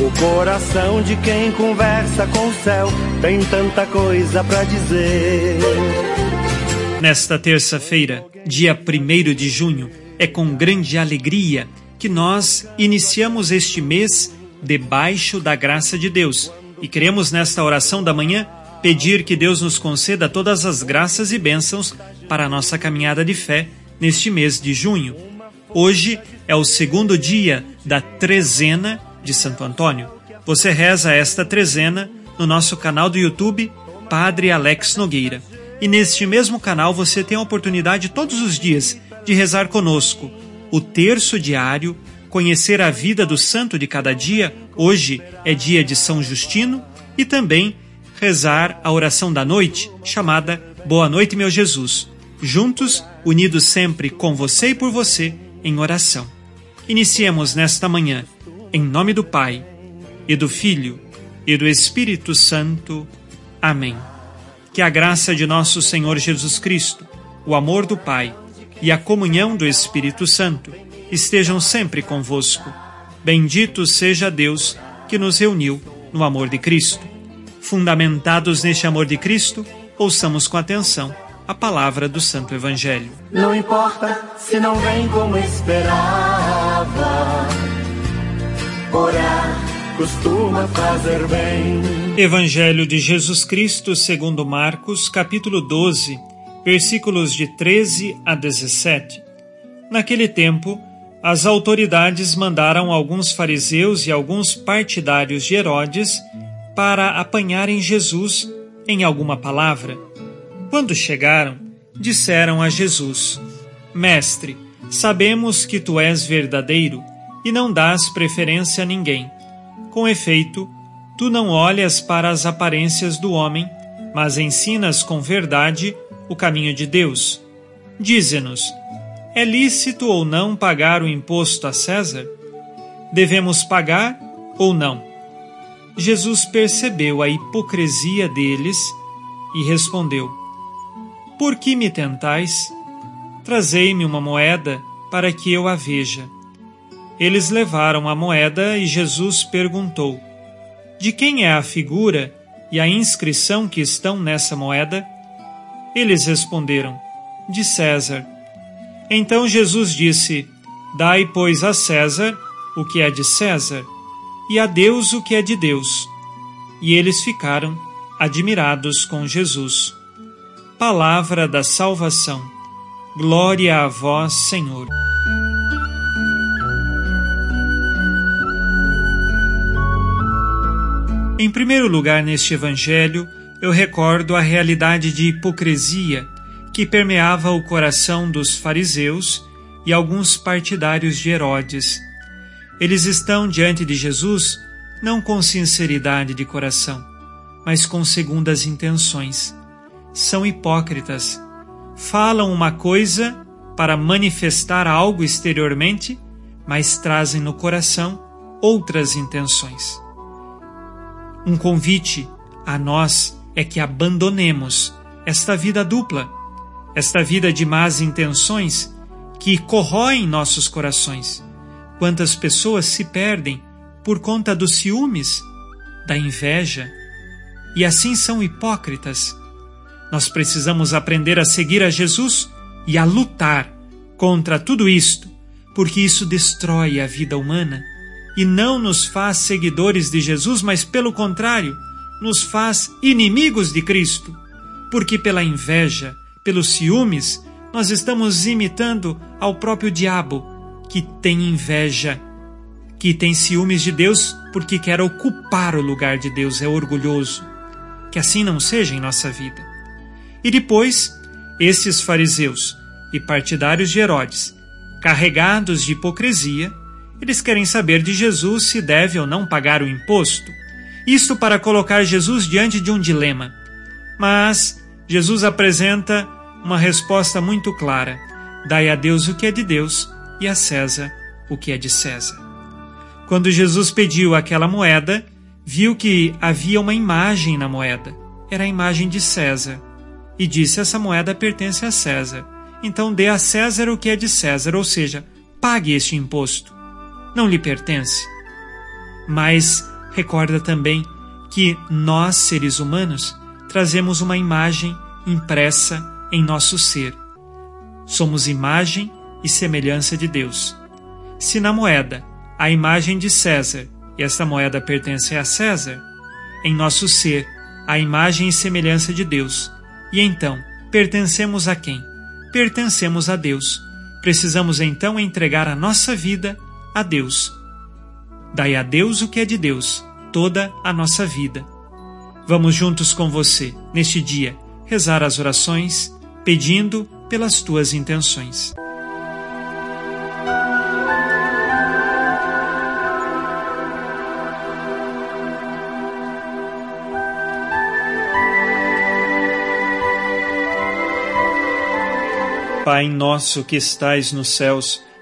O coração de quem conversa com o céu tem tanta coisa para dizer. Nesta terça-feira, dia 1 de junho, é com grande alegria que nós iniciamos este mês debaixo da graça de Deus e queremos nesta oração da manhã pedir que Deus nos conceda todas as graças e bênçãos para a nossa caminhada de fé neste mês de junho. Hoje é o segundo dia da trezena de Santo Antônio. Você reza esta trezena no nosso canal do YouTube Padre Alex Nogueira. E neste mesmo canal você tem a oportunidade todos os dias de rezar conosco o terço diário, conhecer a vida do santo de cada dia. Hoje é dia de São Justino e também rezar a oração da noite, chamada Boa Noite, meu Jesus. Juntos, unidos sempre com você e por você, em oração. Iniciemos nesta manhã, em nome do Pai, e do Filho, e do Espírito Santo. Amém. Que a graça de nosso Senhor Jesus Cristo, o amor do Pai e a comunhão do Espírito Santo estejam sempre convosco. Bendito seja Deus que nos reuniu no amor de Cristo. Fundamentados neste amor de Cristo, ouçamos com atenção a palavra do Santo Evangelho. Não importa se não vem como esperava. Orar costuma fazer bem. Evangelho de Jesus Cristo, segundo Marcos, capítulo 12, versículos de 13 a 17. Naquele tempo, as autoridades mandaram alguns fariseus e alguns partidários de Herodes para apanharem Jesus em alguma palavra. Quando chegaram, disseram a Jesus: Mestre, sabemos que tu és verdadeiro e não dás preferência a ninguém. Com efeito, tu não olhas para as aparências do homem, mas ensinas com verdade o caminho de Deus. Dize-nos: é lícito ou não pagar o imposto a César? Devemos pagar ou não? Jesus percebeu a hipocrisia deles e respondeu: Por que me tentais? Trazei-me uma moeda para que eu a veja. Eles levaram a moeda e Jesus perguntou: De quem é a figura e a inscrição que estão nessa moeda? Eles responderam: De César. Então Jesus disse: Dai, pois, a César o que é de César, e a Deus o que é de Deus. E eles ficaram admirados com Jesus. Palavra da salvação. Glória a vós, Senhor. Em primeiro lugar, neste Evangelho, eu recordo a realidade de hipocrisia que permeava o coração dos fariseus e alguns partidários de Herodes. Eles estão diante de Jesus não com sinceridade de coração, mas com segundas intenções. São hipócritas. Falam uma coisa para manifestar algo exteriormente, mas trazem no coração outras intenções. Um convite a nós é que abandonemos esta vida dupla, esta vida de más intenções que corroem nossos corações. Quantas pessoas se perdem por conta dos ciúmes, da inveja, e assim são hipócritas. Nós precisamos aprender a seguir a Jesus e a lutar contra tudo isto, porque isso destrói a vida humana e não nos faz seguidores de Jesus, mas pelo contrário, nos faz inimigos de Cristo, porque pela inveja, pelos ciúmes, nós estamos imitando ao próprio diabo, que tem inveja, que tem ciúmes de Deus porque quer ocupar o lugar de Deus, é orgulhoso. Que assim não seja em nossa vida. E depois, esses fariseus e partidários de Herodes, carregados de hipocrisia, eles querem saber de Jesus se deve ou não pagar o imposto. Isto para colocar Jesus diante de um dilema. Mas Jesus apresenta uma resposta muito clara: dai a Deus o que é de Deus e a César o que é de César. Quando Jesus pediu aquela moeda, viu que havia uma imagem na moeda. Era a imagem de César. E disse: Essa moeda pertence a César. Então dê a César o que é de César, ou seja, pague este imposto. Não lhe pertence. Mas recorda também que nós, seres humanos, trazemos uma imagem impressa em nosso ser. Somos imagem e semelhança de Deus. Se na moeda a imagem de César e esta moeda pertence a César, em nosso ser a imagem e semelhança de Deus. E então, pertencemos a quem? Pertencemos a Deus. Precisamos então entregar a nossa vida a Deus. Dai a Deus o que é de Deus, toda a nossa vida. Vamos juntos com você, neste dia, rezar as orações, pedindo pelas tuas intenções. Pai nosso que estais nos céus,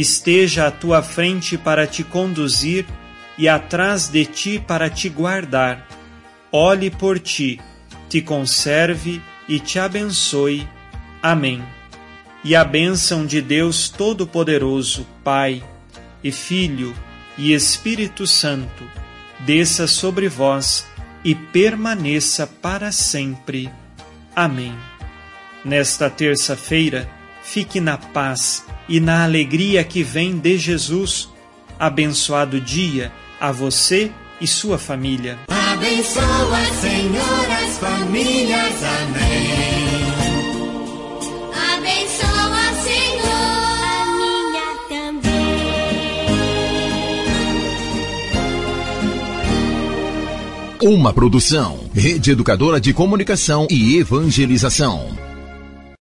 esteja à tua frente para te conduzir e atrás de ti para te guardar. Olhe por ti, te conserve e te abençoe. Amém. E a bênção de Deus Todo-Poderoso, Pai e Filho e Espírito Santo, desça sobre vós e permaneça para sempre. Amém. Nesta terça-feira, fique na paz e na alegria que vem de Jesus. Abençoado dia a você e sua família. Abençoa, Senhor, as famílias. Amém. Abençoa, Senhor, a minha também. Uma produção, Rede Educadora de Comunicação e Evangelização.